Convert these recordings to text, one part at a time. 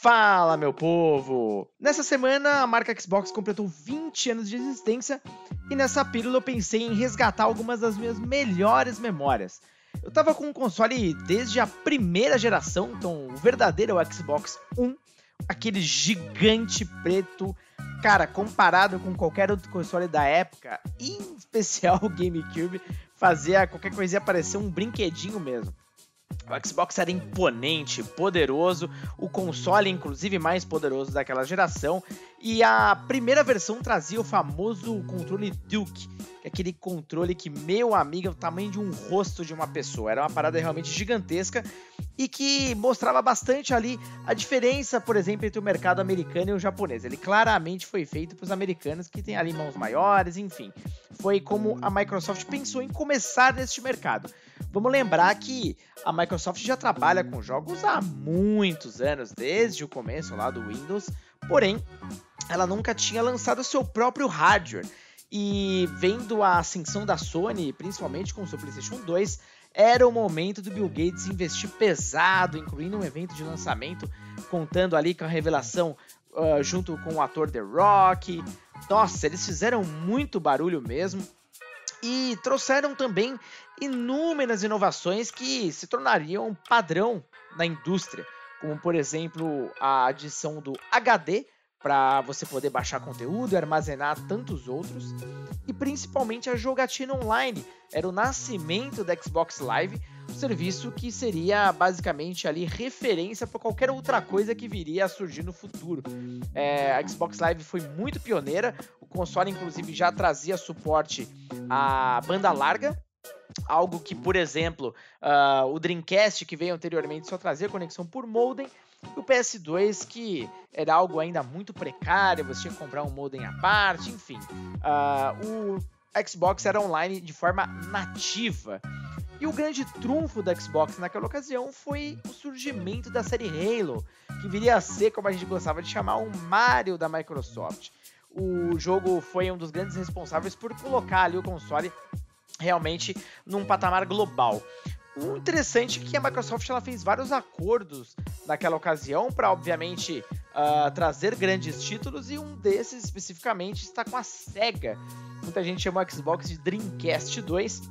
Fala, meu povo! Nessa semana, a marca Xbox completou 20 anos de existência e nessa pílula eu pensei em resgatar algumas das minhas melhores memórias. Eu tava com o console desde a primeira geração, então o verdadeiro é o Xbox 1, aquele gigante preto, cara, comparado com qualquer outro console da época, em especial o GameCube, fazia qualquer coisinha parecer um brinquedinho mesmo. O Xbox era imponente, poderoso, o console, inclusive, mais poderoso daquela geração. E a primeira versão trazia o famoso controle Duke, que aquele controle que, meu amigo, é o tamanho de um rosto de uma pessoa. Era uma parada realmente gigantesca e que mostrava bastante ali a diferença, por exemplo, entre o mercado americano e o japonês. Ele claramente foi feito para os americanos que têm ali mãos maiores, enfim. Foi como a Microsoft pensou em começar neste mercado. Vamos lembrar que a Microsoft já trabalha com jogos há muitos anos, desde o começo lá do Windows, porém, ela nunca tinha lançado seu próprio hardware. E vendo a ascensão da Sony, principalmente com o seu PlayStation 2, era o momento do Bill Gates investir pesado, incluindo um evento de lançamento, contando ali com a revelação uh, junto com o ator The Rock. Nossa, eles fizeram muito barulho mesmo e trouxeram também inúmeras inovações que se tornariam padrão na indústria, como por exemplo a adição do HD para você poder baixar conteúdo armazenar tantos outros, e principalmente a jogatina online. Era o nascimento da Xbox Live, um serviço que seria basicamente ali referência para qualquer outra coisa que viria a surgir no futuro. É, a Xbox Live foi muito pioneira, o console inclusive já trazia suporte à banda larga, algo que, por exemplo, uh, o Dreamcast que veio anteriormente só trazia conexão por modem, o PS2 que era algo ainda muito precário, você tinha que comprar um modem à parte, enfim. Uh, o Xbox era online de forma nativa. E o grande trunfo da Xbox naquela ocasião foi o surgimento da série Halo, que viria a ser, como a gente gostava de chamar, um Mario da Microsoft. O jogo foi um dos grandes responsáveis por colocar ali o console realmente num patamar global. O interessante é que a Microsoft ela fez vários acordos naquela ocasião para, obviamente, uh, trazer grandes títulos e um desses especificamente está com a SEGA. Muita gente chama o Xbox de Dreamcast 2.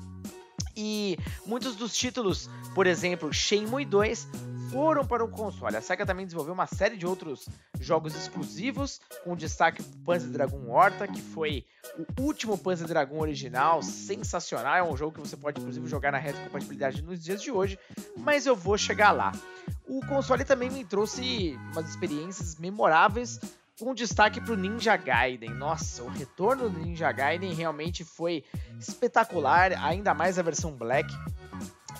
E muitos dos títulos, por exemplo, Shenmue 2, foram para o console. A SEGA também desenvolveu uma série de outros jogos exclusivos, com destaque para Panzer Dragon Horta, que foi o último Panzer Dragon original, sensacional. É um jogo que você pode inclusive jogar na retrocompatibilidade nos dias de hoje, mas eu vou chegar lá. O console também me trouxe umas experiências memoráveis com destaque para o Ninja Gaiden. Nossa, o retorno do Ninja Gaiden realmente foi espetacular, ainda mais a versão Black.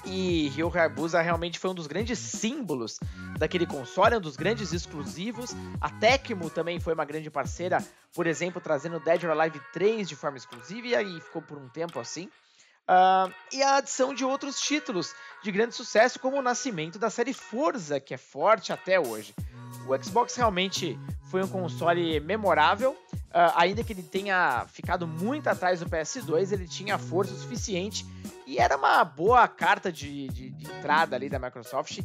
E Ryo Hayabusa realmente foi um dos grandes símbolos daquele console, um dos grandes exclusivos. A Tecmo também foi uma grande parceira, por exemplo, trazendo Dead or Alive 3 de forma exclusiva, e aí ficou por um tempo assim. Uh, e a adição de outros títulos de grande sucesso, como o nascimento da série Forza, que é forte até hoje. O Xbox realmente foi um console memorável, uh, ainda que ele tenha ficado muito atrás do PS2, ele tinha força suficiente e era uma boa carta de, de, de entrada ali da Microsoft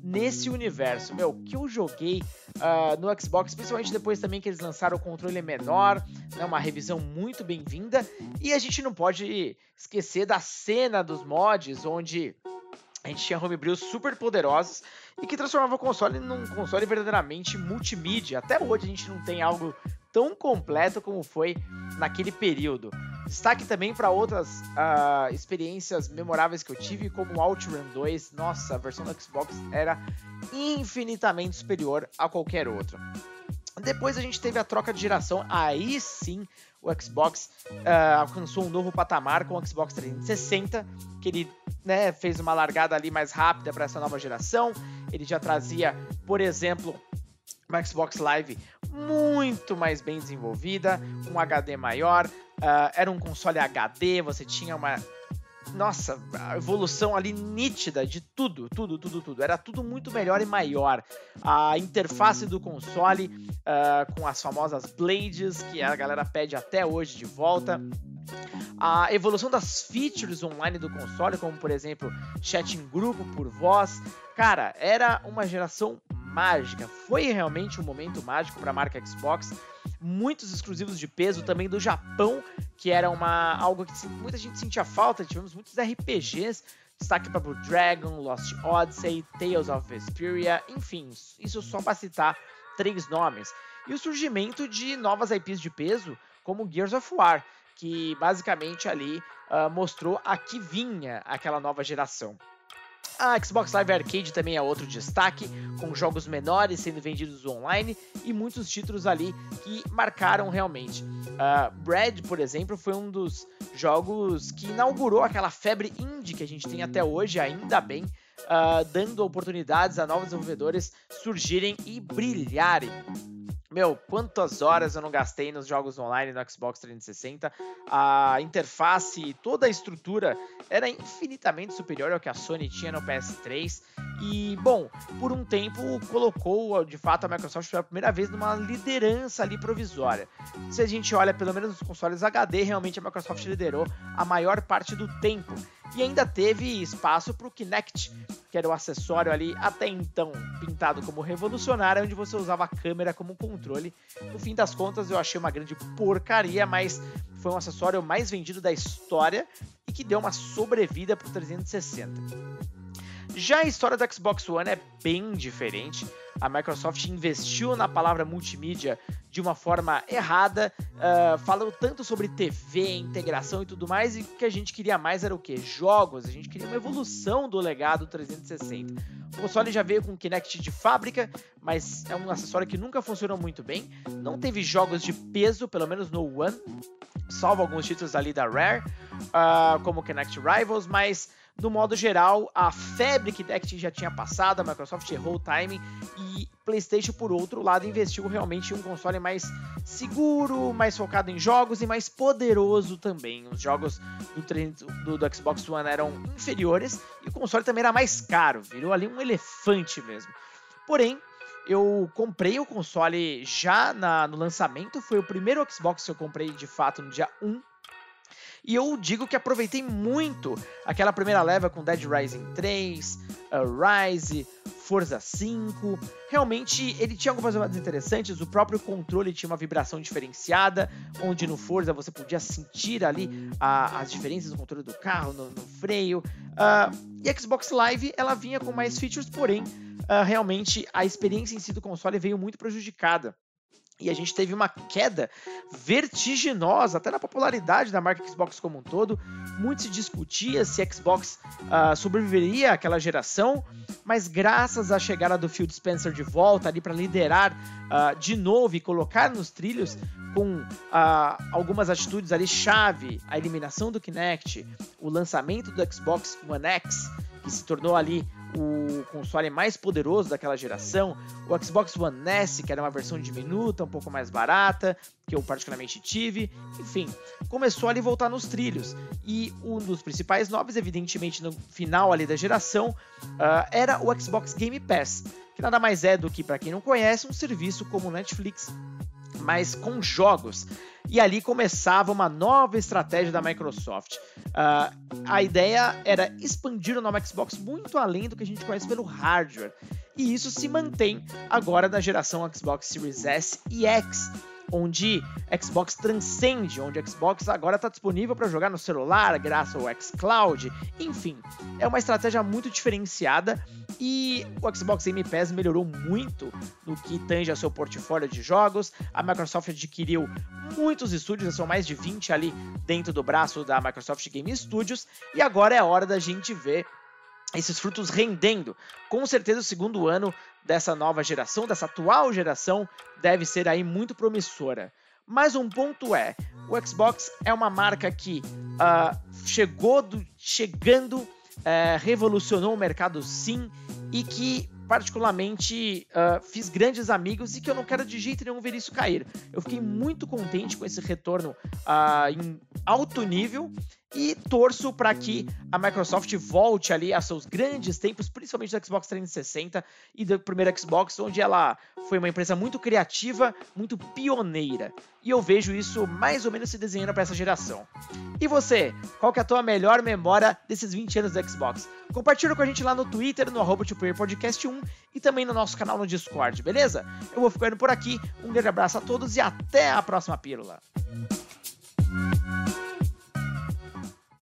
nesse universo. Meu, que eu joguei uh, no Xbox, principalmente depois também que eles lançaram o controle menor, né, uma revisão muito bem-vinda. E a gente não pode esquecer da cena dos mods, onde a gente tinha homebrews super poderosos e que transformava o console num console verdadeiramente multimídia. Até hoje a gente não tem algo tão completo como foi naquele período. Destaque também para outras uh, experiências memoráveis que eu tive, como OutRun 2. Nossa, a versão do Xbox era infinitamente superior a qualquer outra. Depois a gente teve a troca de geração, aí sim o Xbox uh, alcançou um novo patamar com o Xbox 360, que ele né, fez uma largada ali mais rápida para essa nova geração. Ele já trazia, por exemplo, uma Xbox Live muito mais bem desenvolvida, um HD maior, uh, era um console HD, você tinha uma. Nossa, a evolução ali nítida de tudo, tudo, tudo, tudo. Era tudo muito melhor e maior. A interface do console uh, com as famosas Blades, que a galera pede até hoje de volta a evolução das features online do console, como por exemplo chat em grupo por voz, cara, era uma geração mágica. Foi realmente um momento mágico para a marca Xbox. Muitos exclusivos de peso também do Japão, que era uma algo que muita gente sentia falta. Tivemos muitos RPGs Destaque para Blue Dragon, Lost Odyssey, Tales of Vesperia, enfim, isso só para citar três nomes. E o surgimento de novas IPs de peso, como Gears of War, que basicamente ali uh, mostrou a que vinha aquela nova geração. A Xbox Live Arcade também é outro destaque, com jogos menores sendo vendidos online e muitos títulos ali que marcaram realmente. Uh, Bread, por exemplo, foi um dos jogos que inaugurou aquela febre indie que a gente tem até hoje, ainda bem, uh, dando oportunidades a novos desenvolvedores surgirem e brilharem. Meu, quantas horas eu não gastei nos jogos online no Xbox 360? A interface, toda a estrutura era infinitamente superior ao que a Sony tinha no PS3. E, bom, por um tempo colocou de fato a Microsoft pela primeira vez numa liderança ali provisória. Se a gente olha pelo menos nos consoles HD, realmente a Microsoft liderou a maior parte do tempo. E ainda teve espaço para o Kinect, que era o acessório ali até então pintado como revolucionário, onde você usava a câmera como controle. No fim das contas, eu achei uma grande porcaria, mas foi um acessório mais vendido da história e que deu uma sobrevida para o 360. Já a história do Xbox One é bem diferente. A Microsoft investiu na palavra multimídia de uma forma errada, uh, falou tanto sobre TV, integração e tudo mais, e o que a gente queria mais era o que? Jogos. A gente queria uma evolução do legado 360. O console já veio com Kinect de fábrica, mas é um acessório que nunca funcionou muito bem. Não teve jogos de peso, pelo menos no One, salvo alguns títulos ali da Rare, uh, como Kinect Rivals, mas no modo geral, a febre que Kinect já tinha passado, a Microsoft errou o timing e PlayStation, por outro lado, investiu realmente em um console mais seguro, mais focado em jogos e mais poderoso também. Os jogos do, do, do Xbox One eram inferiores e o console também era mais caro, virou ali um elefante mesmo. Porém, eu comprei o console já na, no lançamento, foi o primeiro Xbox que eu comprei de fato no dia 1 e eu digo que aproveitei muito aquela primeira leva com Dead Rising 3, uh, Rise, Forza 5. Realmente ele tinha algumas coisas interessantes. O próprio controle tinha uma vibração diferenciada, onde no Forza você podia sentir ali a, as diferenças no controle do carro, no, no freio. Uh, e a Xbox Live ela vinha com mais features, porém, uh, realmente a experiência em si do console veio muito prejudicada. E a gente teve uma queda vertiginosa, até na popularidade da marca Xbox como um todo. Muito se discutia se Xbox uh, sobreviveria àquela geração, mas graças à chegada do Phil Spencer de volta ali para liderar uh, de novo e colocar nos trilhos com uh, algumas atitudes ali chave, a eliminação do Kinect, o lançamento do Xbox One X, que se tornou ali o console mais poderoso daquela geração, o Xbox One S, que era uma versão diminuta, um pouco mais barata, que eu particularmente tive, enfim, começou ali a voltar nos trilhos. E um dos principais nomes, evidentemente no final ali da geração, uh, era o Xbox Game Pass, que nada mais é do que, para quem não conhece, um serviço como o Netflix, mas com jogos. E ali começava uma nova estratégia da Microsoft. Uh, a ideia era expandir o nome Xbox muito além do que a gente conhece pelo hardware. E isso se mantém agora na geração Xbox Series S e X onde Xbox transcende, onde Xbox agora está disponível para jogar no celular, graças ao xCloud. Enfim, é uma estratégia muito diferenciada e o Xbox Game Pass melhorou muito no que tange ao seu portfólio de jogos. A Microsoft adquiriu muitos estúdios, são mais de 20 ali dentro do braço da Microsoft Game Studios, e agora é hora da gente ver esses frutos rendendo. Com certeza o segundo ano dessa nova geração, dessa atual geração, deve ser aí muito promissora. Mas um ponto é, o Xbox é uma marca que uh, chegou do, chegando, uh, revolucionou o mercado sim e que particularmente uh, fiz grandes amigos e que eu não quero de jeito nenhum ver isso cair. Eu fiquei muito contente com esse retorno uh, em alto nível e torço para que a Microsoft volte ali a seus grandes tempos, principalmente do Xbox 360 e do primeiro Xbox, onde ela foi uma empresa muito criativa, muito pioneira. E eu vejo isso mais ou menos se desenhando para essa geração. E você, qual que é a tua melhor memória desses 20 anos do Xbox? Compartilha com a gente lá no Twitter, no arroba Podcast 1 e também no nosso canal no Discord, beleza? Eu vou ficando por aqui, um grande abraço a todos e até a próxima pílula.